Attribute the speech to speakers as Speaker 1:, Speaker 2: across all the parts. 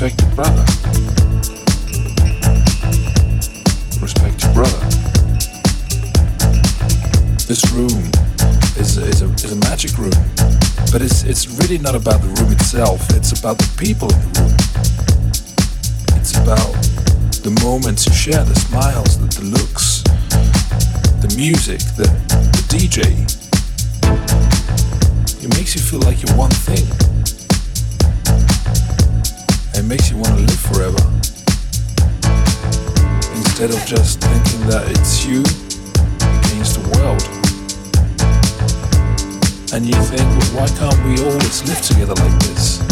Speaker 1: Respect your brother. Respect your brother. This room is a, is a, is a magic room, but it's, it's really not about the room itself, it's about the people in the room. It's about the moments you share, the smiles, the, the looks, the music, the, the DJ. It makes you feel like you're one thing. It makes you want to live forever. Instead of just thinking that it's you against the world. And you think, well, why can't we always live together like this?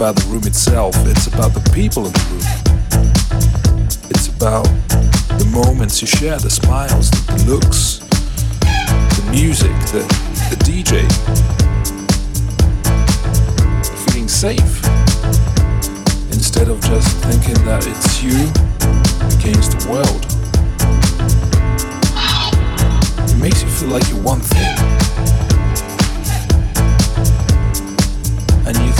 Speaker 2: About the room itself. It's about the people in the room. It's about the moments you share, the smiles, the, looks, the music, the the DJ. Feeling safe instead of just thinking that it's you against the world. It makes you feel like you're one thing. And you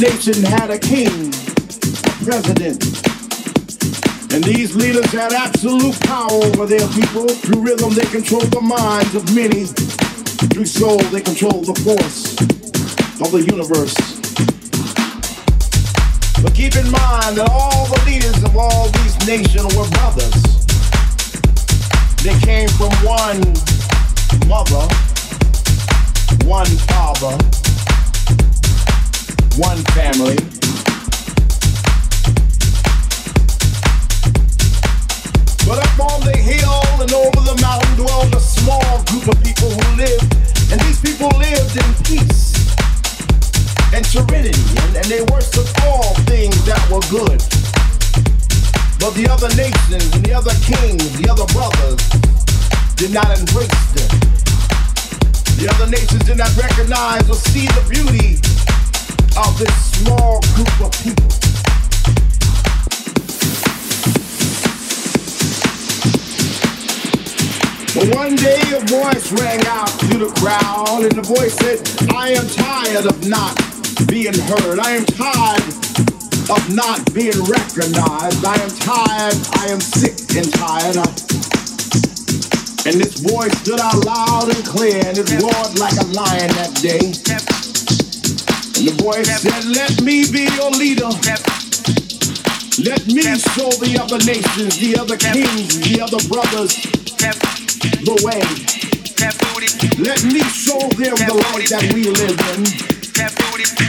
Speaker 3: Nation had a king, a president. And these leaders had absolute power over their people. Through rhythm, they controlled the minds of many. Through soul, they controlled the force of the universe. But keep in mind that all the leaders of all these nations were brothers. They came from one mother, one father one family. But up on the hill and over the mountain dwelled a small group of people who lived, and these people lived in peace and serenity, and, and they worshipped all things that were good. But the other nations and the other kings, the other brothers, did not embrace them. The other nations did not recognize or see the beauty of this small group of people. But one day a voice rang out to the crowd, and the voice said, I am tired of not being heard. I am tired of not being recognized. I am tired. I am sick and tired. I... And this voice stood out loud and clear, and it roared like a lion that day. And the voice said, Let me be your leader. Let me show the other nations, the other kings, the other brothers the way. Let me show them the light that we live in.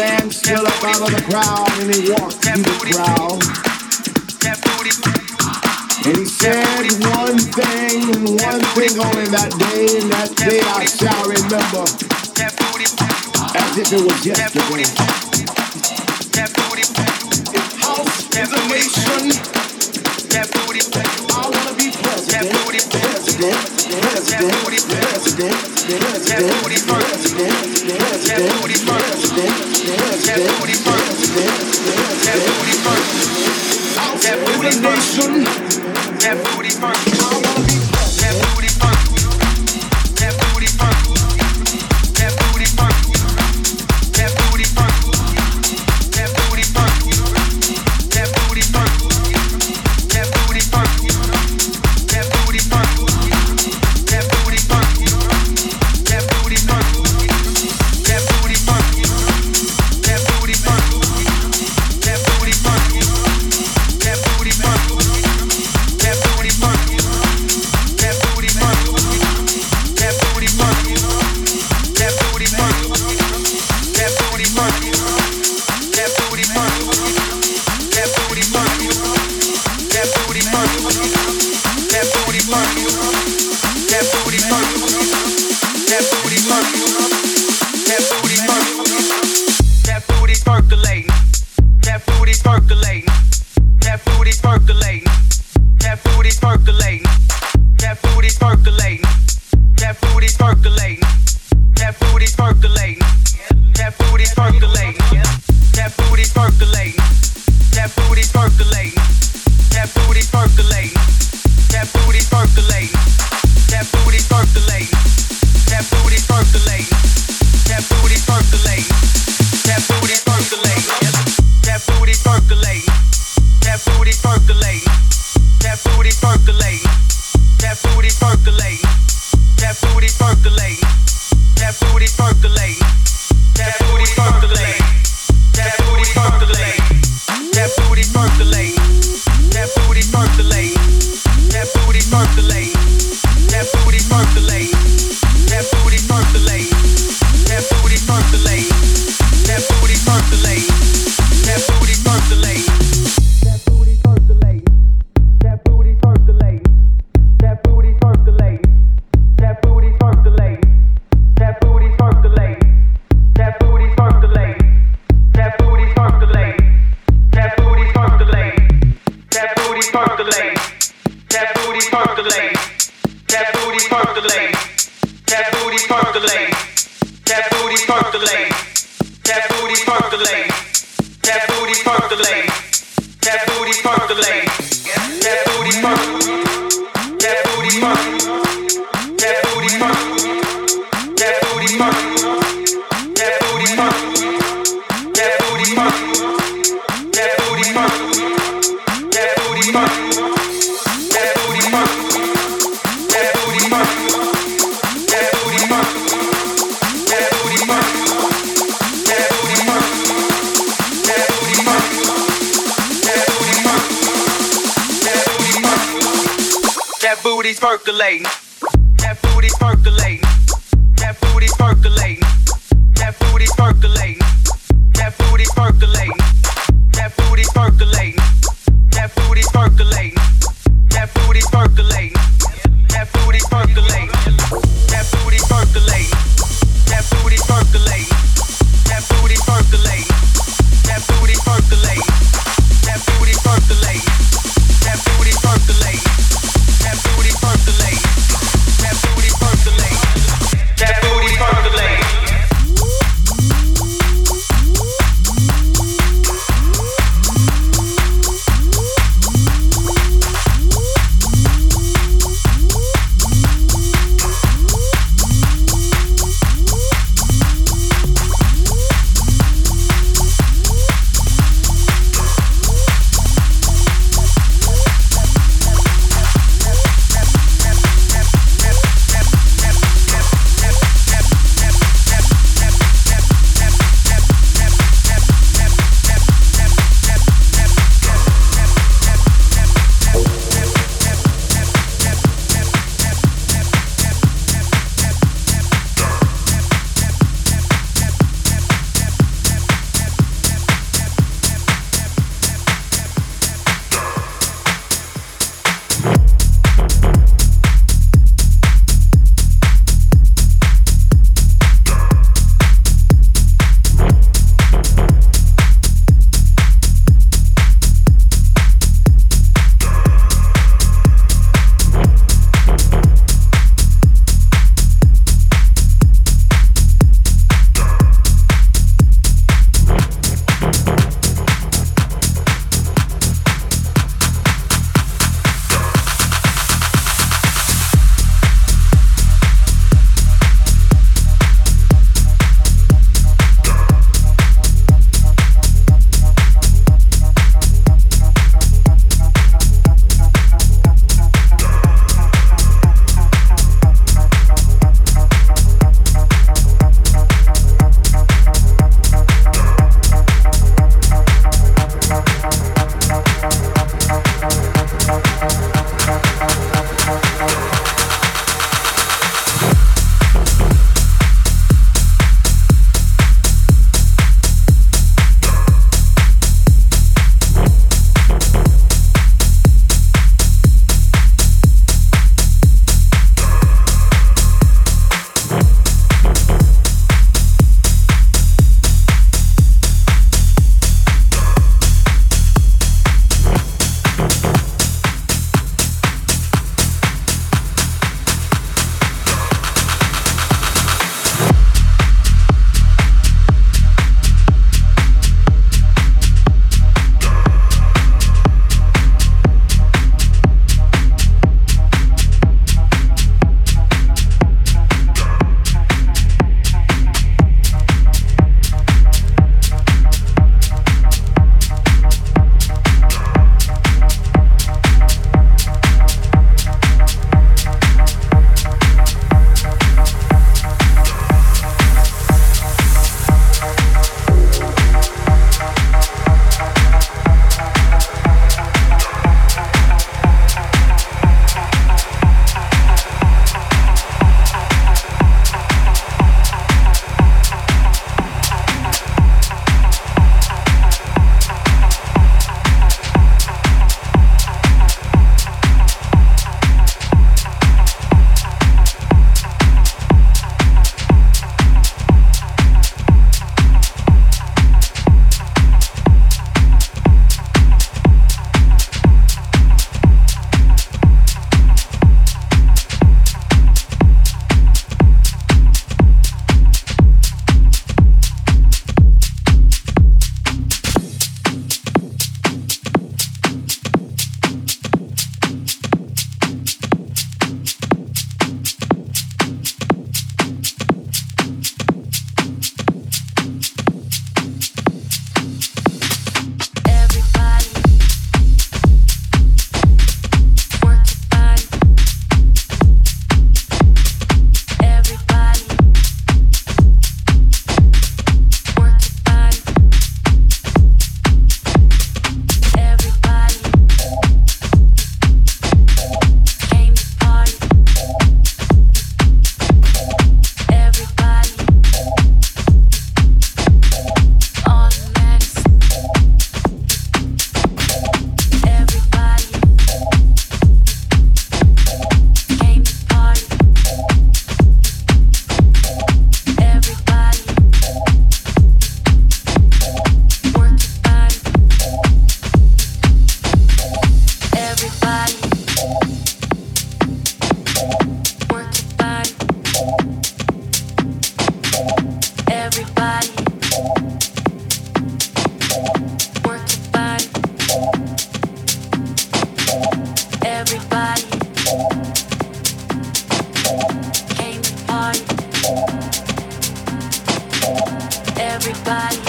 Speaker 3: And this man stood up out of the crowd and he walked through the crowd. And he said one thing and one thing only that day, and that day I shall remember as if it was yesterday. House is a nation. I wanna be president. President. President. President. President. President.
Speaker 4: That booty first. That booty first. That booty first. That booty first. That booty everybody.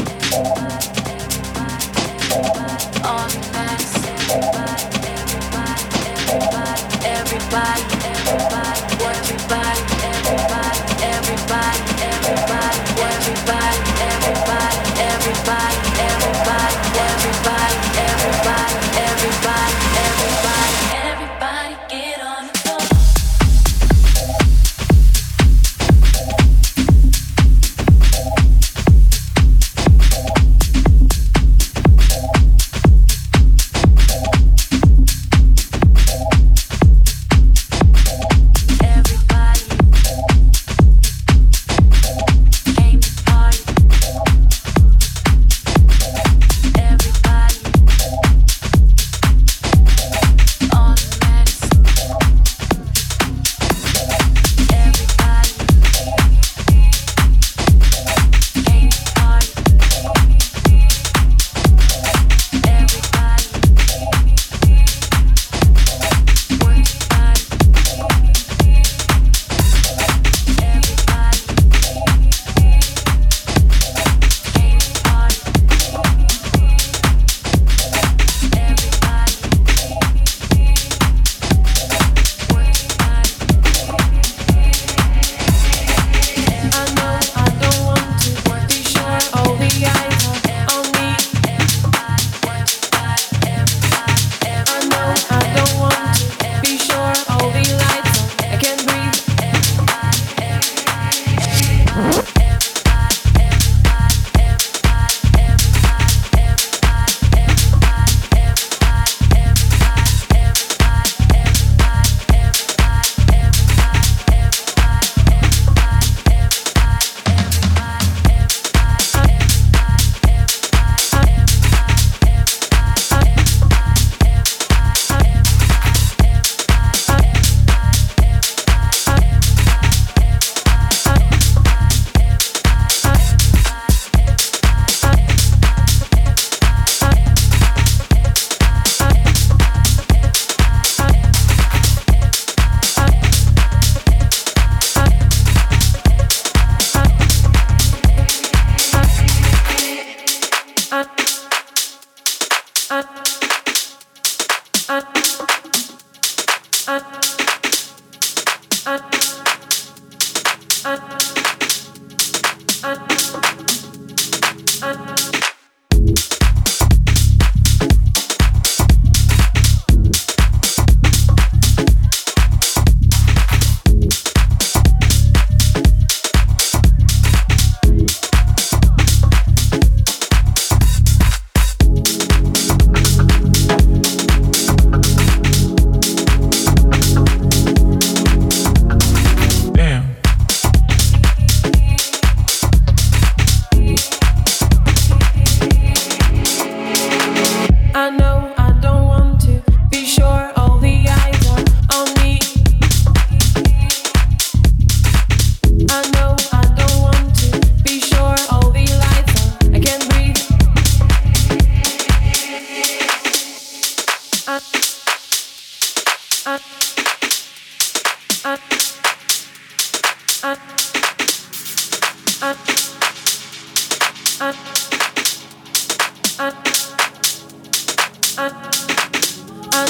Speaker 4: I,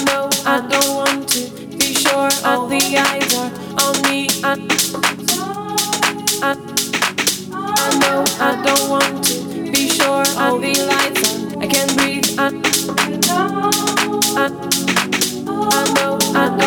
Speaker 4: know I don't want to be sure All the eyes are on me. I, I, I know I don't want to be sure All the lights on. I can't breathe. I, I, I know I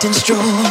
Speaker 4: feeling's getting